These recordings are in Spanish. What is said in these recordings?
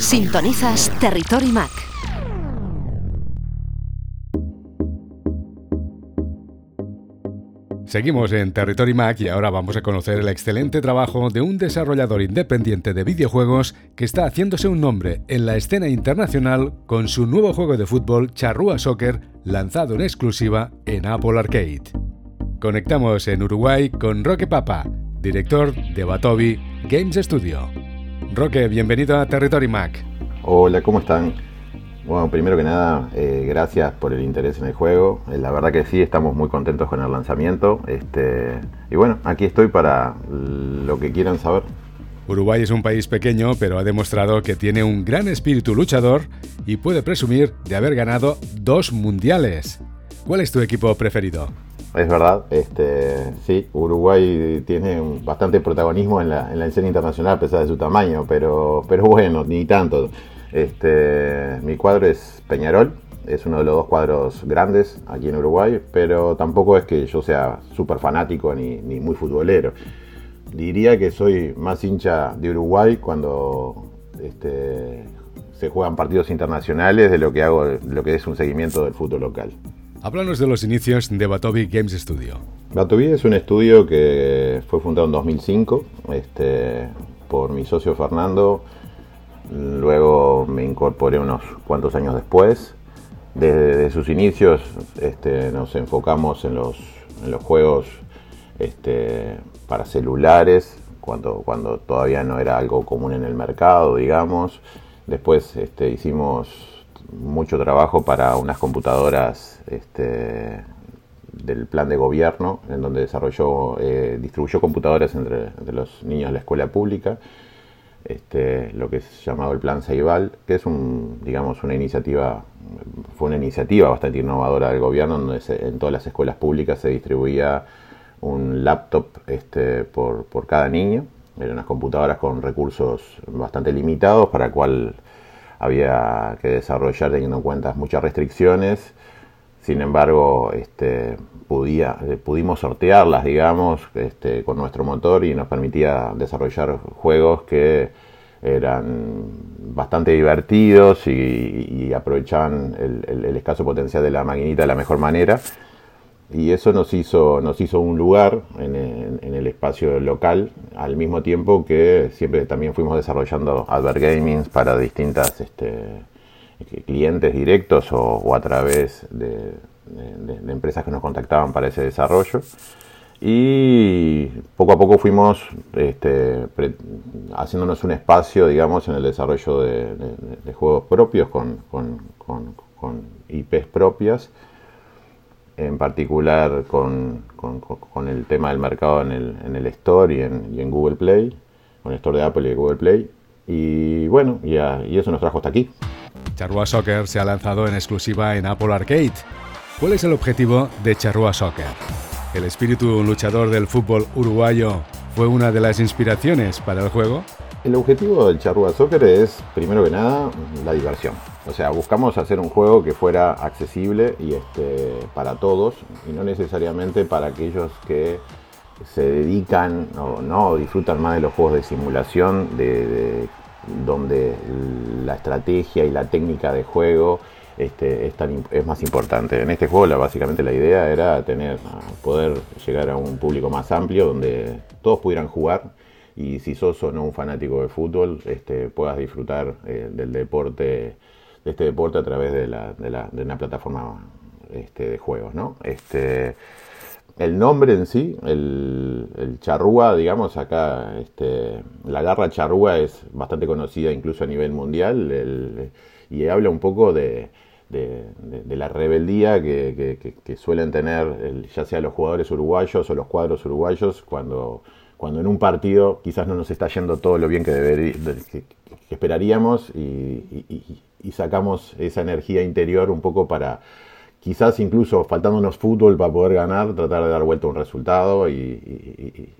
Sintonizas Territory Mac. Seguimos en Territory Mac y ahora vamos a conocer el excelente trabajo de un desarrollador independiente de videojuegos que está haciéndose un nombre en la escena internacional con su nuevo juego de fútbol Charrúa Soccer lanzado en exclusiva en Apple Arcade. Conectamos en Uruguay con Roque Papa, director de Batobi Games Studio. Roque, bienvenido a Territory Mac. Hola, ¿cómo están? Bueno, primero que nada, eh, gracias por el interés en el juego. Eh, la verdad que sí, estamos muy contentos con el lanzamiento. Este, y bueno, aquí estoy para lo que quieran saber. Uruguay es un país pequeño, pero ha demostrado que tiene un gran espíritu luchador y puede presumir de haber ganado dos mundiales. ¿Cuál es tu equipo preferido? Es verdad, este, sí, Uruguay tiene bastante protagonismo en la, en la escena internacional a pesar de su tamaño, pero, pero bueno, ni tanto. Este, mi cuadro es Peñarol, es uno de los dos cuadros grandes aquí en Uruguay, pero tampoco es que yo sea súper fanático ni, ni, muy futbolero. Diría que soy más hincha de Uruguay cuando este, se juegan partidos internacionales de lo que hago, lo que es un seguimiento del fútbol local. Háblanos de los inicios de Batobi Games Studio. Batobi es un estudio que fue fundado en 2005 este, por mi socio Fernando. Luego me incorporé unos cuantos años después. Desde, sus inicios este, nos enfocamos en los, juegos este, para celulares, cuando, cuando todavía no era algo común en el mercado, digamos. Después este, hicimos mucho trabajo para unas computadoras este, del plan de gobierno, en donde desarrolló, eh, distribuyó computadoras entre, los niños de la escuela pública, este, lo que es llamado el plan Ceibal, que es un, digamos, una iniciativa, fue una iniciativa bastante innovadora del gobierno, donde en todas las escuelas públicas se distribuía un laptop este, por, por cada niño, eran unas computadoras con recursos bastante limitados, para cual había que desarrollar teniendo en cuenta muchas restricciones. Sin embargo, este, eh, pudimos sortearlas, digamos, este, con nuestro motor y nos permitía desarrollar juegos que eran bastante divertidos y, aprovechaban el, escaso potencial de la maquinita de la mejor manera y eso nos hizo, nos hizo un lugar en el, espacio local, al mismo tiempo que siempre también fuimos desarrollando Advert Gaming para distintas este, clientes directos o, a través de, empresas que nos contactaban para ese desarrollo. Y poco a poco fuimos este, haciéndonos un espacio, digamos, en el desarrollo de, juegos propios con, con, con IPs propias en particular con, el tema del mercado en el, en el Store y en, Google Play, con el Store de Apple y de Google Play. Y bueno, y, y eso nos trajo hasta aquí. Charrua Soccer se ha lanzado en exclusiva en Apple Arcade. ¿Cuál es el objetivo de Charrua Soccer? ¿El espíritu luchador del fútbol uruguayo fue una de las inspiraciones para el juego? El objetivo del Charrua Soccer es, primero que nada, la diversión. O sea, buscamos hacer un juego que fuera accesible y este, para todos y no necesariamente para aquellos que se dedican o no disfrutan más de los juegos de simulación, de, donde la estrategia y la técnica de juego este, es, más importante. En este juego básicamente la idea era tener, poder llegar a un público más amplio donde todos pudieran jugar y si sos o no un fanático de fútbol, este, puedas disfrutar eh, del deporte, de este deporte a través de, la, de, la, de una plataforma este, de juegos, ¿no? Este, el nombre en sí, el, el charrúa, digamos, acá, este, la garra charrúa es bastante conocida incluso a nivel mundial el, y habla un poco de, de, de, la rebeldía que, que, que suelen tener ya sea los jugadores uruguayos o los cuadros uruguayos cuando cuando en un partido quizás no nos está yendo todo lo bien que, debería, que, esperaríamos y, sacamos esa energía interior un poco para quizás incluso faltándonos fútbol para poder ganar, tratar de dar vuelta un resultado y,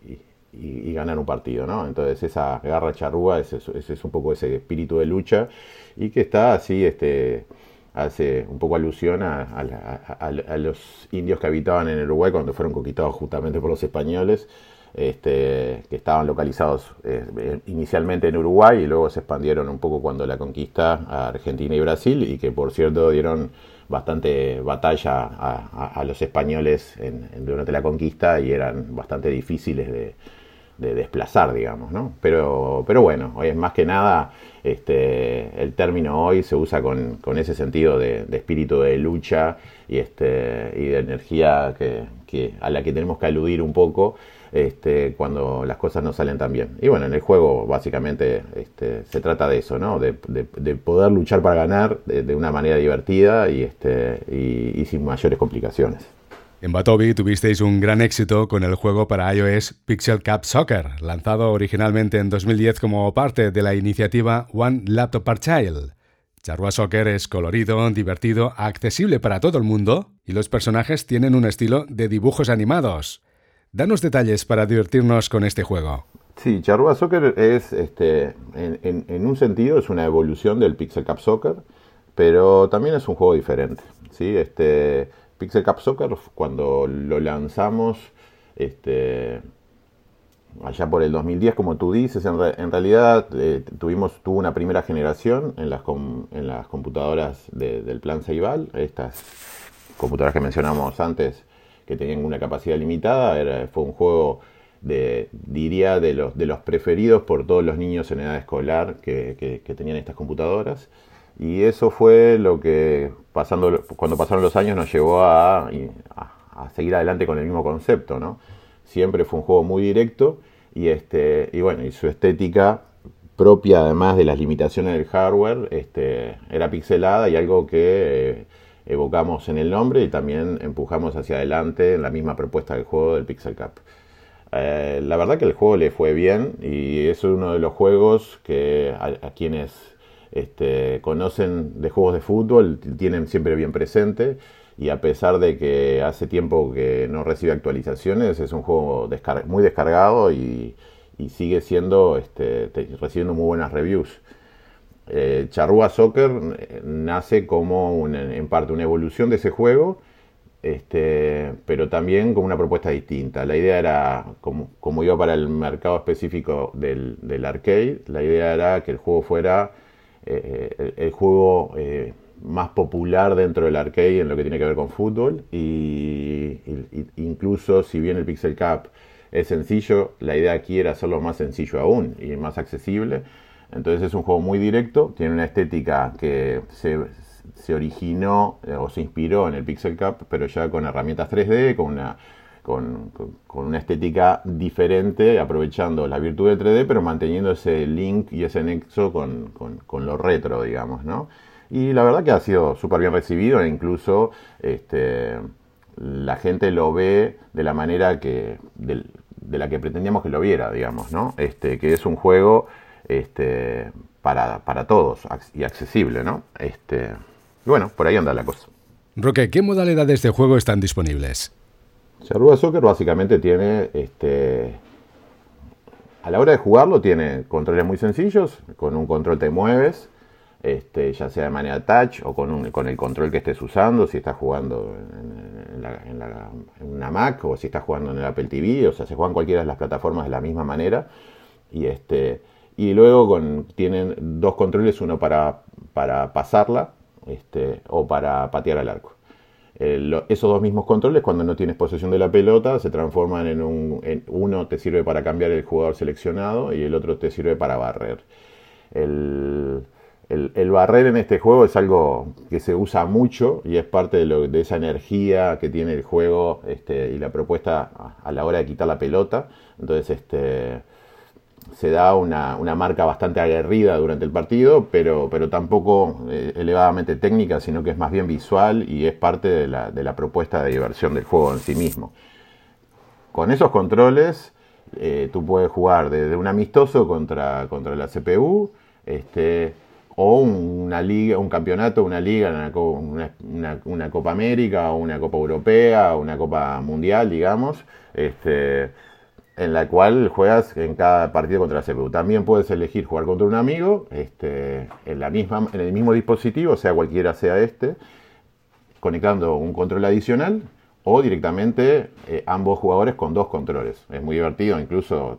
ganar un partido, ¿no? Entonces esa garra charrúa es un poco ese espíritu de lucha y que está así, este, hace un poco alusión a, a, los indios que habitaban en Uruguay cuando fueron conquistados justamente por los españoles este, que estaban localizados eh, inicialmente en Uruguay y luego se expandieron un poco cuando la conquista a Argentina y Brasil y que por cierto dieron bastante batalla a, los españoles durante la conquista y eran bastante difíciles de, desplazar, digamos, ¿no? Pero, pero bueno, hoy es más que nada, este, el término hoy se usa con, ese sentido de, espíritu de lucha y, este, y de energía que, a la que tenemos que aludir un poco este, cuando las cosas no salen tan bien. Y bueno, en el juego básicamente este, se trata de eso, ¿no? De, poder luchar para ganar de, una manera divertida y, este, y, sin mayores complicaciones. En Batobi tuvisteis un gran éxito con el juego para iOS Pixel Cup Soccer, lanzado originalmente en 2010 como parte de la iniciativa One Laptop per Child. Charrua Soccer es colorido, divertido, accesible para todo el mundo y los personajes tienen un estilo de dibujos animados. Danos detalles para divertirnos con este juego. Sí, Charrúa Soccer es, este, en, un sentido, es una evolución del Pixel Cup Soccer, pero también es un juego diferente. ¿sí? Este, Pixel Cup Soccer, cuando lo lanzamos, este, allá por el 2010, como tú dices, en, realidad eh, tuvimos, tuvo una primera generación en las, en las computadoras del plan Ceibal, estas computadoras que mencionamos antes que tenían una capacidad limitada. fue un juego de, diría, de los, de los preferidos por todos los niños en edad escolar que, tenían estas computadoras. Y eso fue lo que, pasando, cuando pasaron los años, nos llevó a, seguir adelante con el mismo concepto. ¿no? Siempre fue un juego muy directo y, este, y bueno, y su estética propia, además de las limitaciones del hardware, este, era pixelada y algo que... Eh, evocamos en el nombre y también empujamos hacia adelante en la misma propuesta del juego del Pixel Cup. Eh, la verdad que el juego le fue bien y es uno de los juegos que a, quienes este, conocen de juegos de fútbol tienen siempre bien presente y a pesar de que hace tiempo que no recibe actualizaciones, es un juego muy descargado y, sigue siendo este, recibiendo muy buenas reviews. Eh, Charrúa Soccer eh, nace como en parte una evolución de ese juego, este, pero también como una propuesta distinta. La idea era, como, como iba para el mercado específico del, arcade, la idea era que el juego fuera eh, el, juego más popular dentro del arcade en lo que tiene que ver con fútbol. Y, incluso si bien el Pixel Cup es sencillo, la idea aquí era hacerlo más sencillo aún y más accesible. Entonces es un juego muy directo, tiene una estética que se, originó eh, o se inspiró en el Pixel Cup, pero ya con herramientas 3D, con una, con, una estética diferente, aprovechando la virtud del 3D, pero manteniendo ese link y ese nexo con, lo retro, digamos, ¿no? Y la verdad que ha sido súper bien recibido e incluso este, la gente lo ve de la manera que, de, de, la que pretendíamos que lo viera, digamos, ¿no? Este, que es un juego este, para, todos y accesible, ¿no? Este, bueno, por ahí anda la cosa. Roque, ¿qué modalidades de juego están disponibles? Charrúa Soccer básicamente tiene, este, a la hora de jugarlo, tiene controles muy sencillos, con un control te mueves, este, ya sea de manera touch o con, el control que estés usando, si estás jugando en, en, una Mac o si estás jugando en el Apple TV, o sea, se juegan cualquiera de las plataformas de la misma manera. Y este, luego tienen dos controles, uno para, para pasarla este, o para patear al arco. Esos dos mismos controles, cuando no tienes posesión de la pelota, se transforman en, un, uno te sirve para cambiar el jugador seleccionado y el otro te sirve para barrer. El, barrer en este juego es algo que se usa mucho y es parte de, lo, de esa energía que tiene el juego este, y la propuesta a, a, la hora de quitar la pelota. Entonces, este, se da una, marca bastante aguerrida durante el partido, pero, pero tampoco eh, elevadamente técnica, sino que es más bien visual y es parte de la, propuesta de diversión del juego en sí mismo. Con esos controles, eh, tú puedes jugar desde un amistoso contra, contra la CPU, este, o una liga, un campeonato, una liga, una, una, Copa América, o una Copa Europea, una Copa Mundial, digamos. Este, en la cual juegas en cada partido contra la CPU. También puedes elegir jugar contra un amigo este, en, la misma, en el mismo dispositivo, sea cualquiera sea este, conectando un control adicional o directamente eh, ambos jugadores con dos controles. Es muy divertido incluso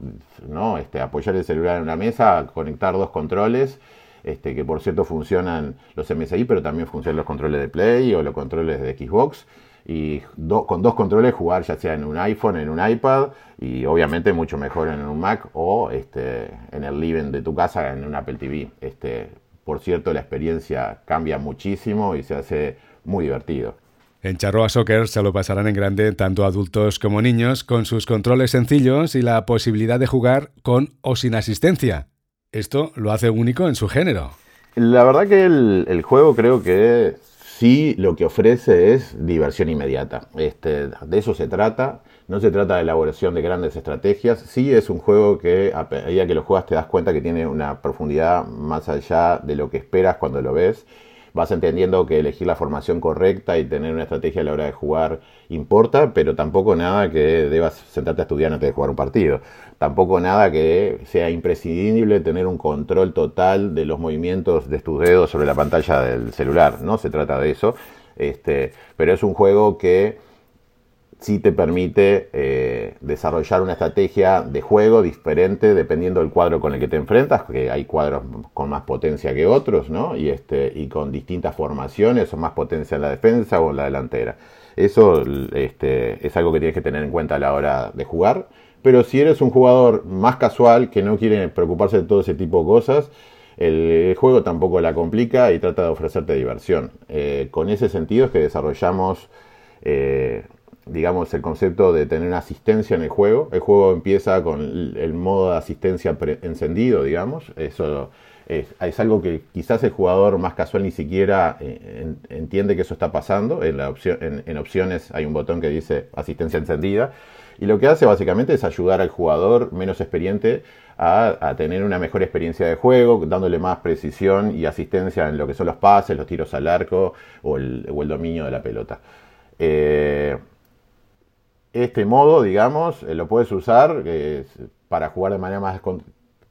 ¿no? este, apoyar el celular en una mesa, conectar dos controles, este, que por cierto funcionan los MSI, pero también funcionan los controles de Play o los controles de Xbox. Y con dos controles jugar ya sea en un iPhone, en un iPad y obviamente mucho mejor en un Mac o este, en el living de tu casa en un Apple TV. Este, por cierto, la experiencia cambia muchísimo y se hace muy divertido. En Charroa Soccer se lo pasarán en grande tanto adultos como niños con sus controles sencillos y la posibilidad de jugar con o sin asistencia. Esto lo hace único en su género. La verdad que el, juego creo que sí lo que ofrece es diversión inmediata. Este, de eso se trata. No se trata de elaboración de grandes estrategias. Sí es un juego que a medida que lo juegas te das cuenta que tiene una profundidad más allá de lo que esperas cuando lo ves vas entendiendo que elegir la formación correcta y tener una estrategia a la hora de jugar importa, pero tampoco nada que debas sentarte a estudiar antes de jugar un partido. Tampoco nada que sea imprescindible tener un control total de los movimientos de tus dedos sobre la pantalla del celular. No se trata de eso. Este, pero es un juego que sí te permite eh, desarrollar una estrategia de juego diferente dependiendo del cuadro con el que te enfrentas, que hay cuadros con más potencia que otros, ¿no? Y, este, y con distintas formaciones o más potencia en la defensa o en la delantera. Eso este, es algo que tienes que tener en cuenta a la hora de jugar. Pero si eres un jugador más casual que no quiere preocuparse de todo ese tipo de cosas, el juego tampoco la complica y trata de ofrecerte diversión. Eh, con ese sentido es que desarrollamos eh, digamos, el concepto de tener asistencia en el juego. El juego empieza con el, modo de asistencia encendido, digamos. Eso es, algo que quizás el jugador más casual ni siquiera eh, entiende que eso está pasando. En, la opción, en, opciones hay un botón que dice asistencia encendida. Y lo que hace básicamente es ayudar al jugador menos experiente a, tener una mejor experiencia de juego, dándole más precisión y asistencia en lo que son los pases, los tiros al arco o el, dominio de la pelota. Eh, este modo, digamos, eh, lo puedes usar para jugar de manera más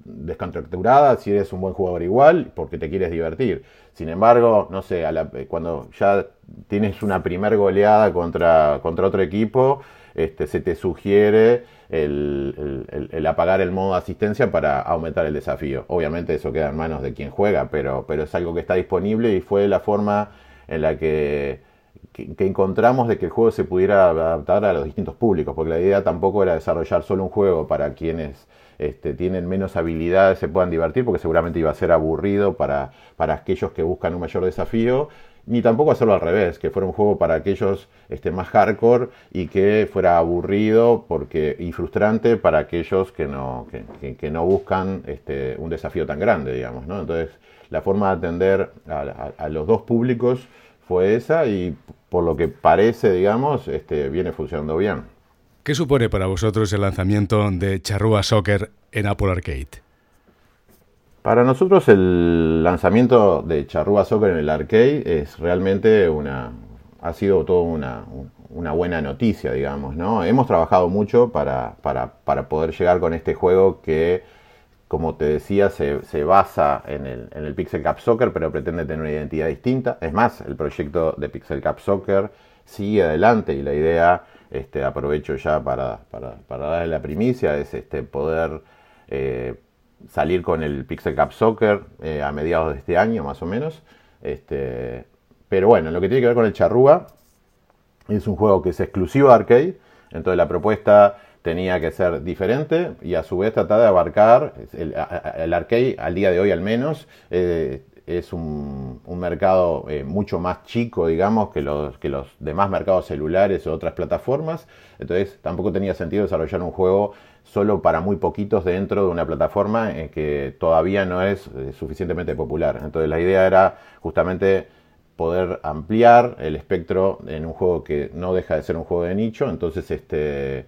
descontracturada, si eres un buen jugador igual, porque te quieres divertir. Sin embargo, no sé, eh, cuando ya tienes una primer goleada contra, contra otro equipo, este, se te sugiere el, el, apagar el modo de asistencia para aumentar el desafío. Obviamente eso queda en manos de quien juega, pero, pero es algo que está disponible y fue la forma en la que que, encontramos de que el juego se pudiera adaptar a los distintos públicos, porque la idea tampoco era desarrollar solo un juego para quienes este, tienen menos habilidades se puedan divertir, porque seguramente iba a ser aburrido para, para aquellos que buscan un mayor desafío, ni tampoco hacerlo al revés, que fuera un juego para aquellos este, más hardcore y que fuera aburrido porque, y frustrante para aquellos que no, que, no buscan este, un desafío tan grande, digamos. ¿no? Entonces, la forma de atender a los dos públicos fue esa y por lo que parece, digamos, este, viene funcionando bien. ¿Qué supone para vosotros el lanzamiento de Charrúa Soccer en Apple Arcade? Para nosotros el lanzamiento de Charrúa Soccer en el arcade es realmente una, ha sido todo una, una buena noticia, digamos, ¿no? Hemos trabajado mucho para, para, para poder llegar con este juego que como te decía, se, basa en el, Pixel Cup Soccer, pero pretende tener una identidad distinta. Es más, el proyecto de Pixel Cup Soccer sigue adelante y la idea, este, aprovecho ya para, darle la primicia, es este, poder eh, salir con el Pixel Cup Soccer eh, a mediados de este año, más o menos. Este, pero bueno, lo que tiene que ver con el Charrúa, es un juego que es exclusivo de arcade, entonces la propuesta tenía que ser diferente y a su vez tratar de abarcar el, arcade al día de hoy al menos eh, es un, mercado eh, mucho más chico digamos que los, que los demás mercados celulares o otras plataformas. Entonces tampoco tenía sentido desarrollar un juego solo para muy poquitos dentro de una plataforma en que todavía no es eh, suficientemente popular. Entonces la idea era justamente poder ampliar el espectro en un juego que no deja de ser un juego de nicho. Entonces este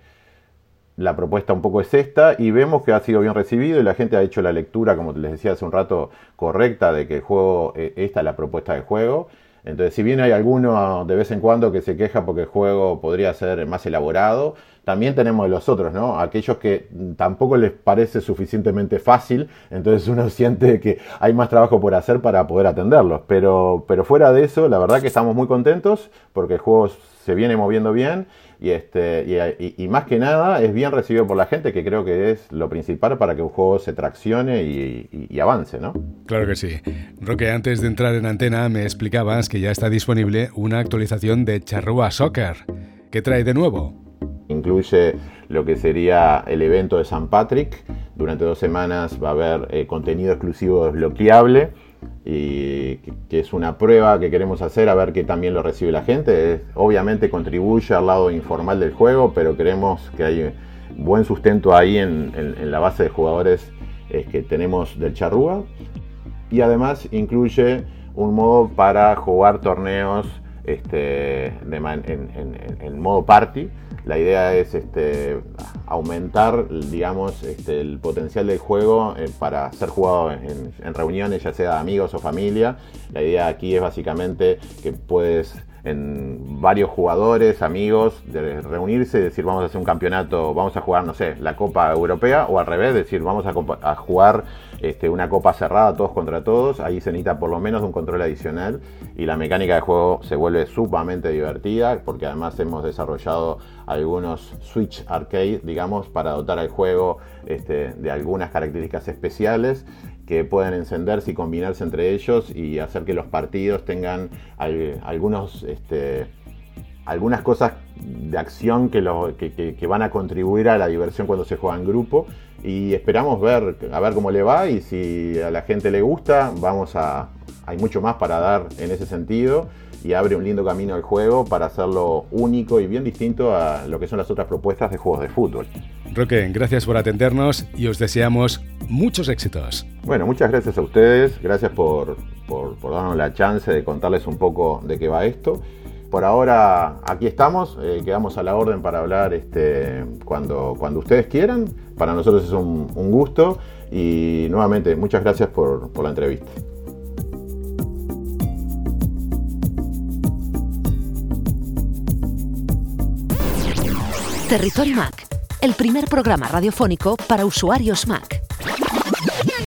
la propuesta un poco es esta y vemos que ha sido bien recibido y la gente ha hecho la lectura, como les decía hace un rato, correcta de que el juego, eh, esta es la propuesta de juego. Entonces, si bien hay alguno de vez en cuando que se queja porque el juego podría ser más elaborado, también tenemos los otros, ¿no? Aquellos que tampoco les parece suficientemente fácil, entonces uno siente que hay más trabajo por hacer para poder atenderlos. Pero, pero fuera de eso, la verdad que estamos muy contentos porque el juego se viene moviendo bien y, este, y, más que nada es bien recibido por la gente, que creo que es lo principal para que un juego se traccione y, avance, ¿no? Claro que sí. Roque, antes de entrar en antena me explicabas que ya está disponible una actualización de Charrúa Soccer. ¿Qué trae de nuevo? Incluye lo que sería el evento de San Patrick. Durante dos semanas va a haber eh, contenido exclusivo desbloqueable y que es una prueba que queremos hacer a ver qué también lo recibe la gente. obviamente contribuye al lado informal del juego, pero creemos que hay buen sustento ahí en, la base de jugadores eh, que tenemos del Charrúa. Y además incluye un modo para jugar torneos este, en, modo party. La idea es este, aumentar, digamos, este, el potencial del juego eh, para ser jugado en, reuniones, ya sea amigos o familia. La idea aquí es básicamente que puedes en varios jugadores, amigos, de reunirse y decir vamos a hacer un campeonato, vamos a jugar, no sé, la Copa Europea o al revés, decir vamos a, jugar este, una Copa cerrada todos contra todos, ahí se necesita por lo menos un control adicional y la mecánica de juego se vuelve sumamente divertida porque además hemos desarrollado algunos Switch Arcade, digamos, para dotar al juego este, de algunas características especiales que pueden encenderse y combinarse entre ellos y hacer que los partidos tengan algunos, este, algunas cosas de acción que, lo, que, van a contribuir a la diversión cuando se juega en grupo. Y esperamos ver a ver cómo le va y si a la gente le gusta vamos a hay mucho más para dar en ese sentido y abre un lindo camino al juego para hacerlo único y bien distinto a lo que son las otras propuestas de juegos de fútbol. Roque, gracias por atendernos y os deseamos muchos éxitos. Bueno, muchas gracias a ustedes, gracias por, darnos la chance de contarles un poco de qué va esto. Por ahora aquí estamos, eh, quedamos a la orden para hablar este, cuando, cuando ustedes quieran. Para nosotros es un, gusto y nuevamente muchas gracias por, por la entrevista. Territorio Mac, el primer programa radiofónico para usuarios Mac.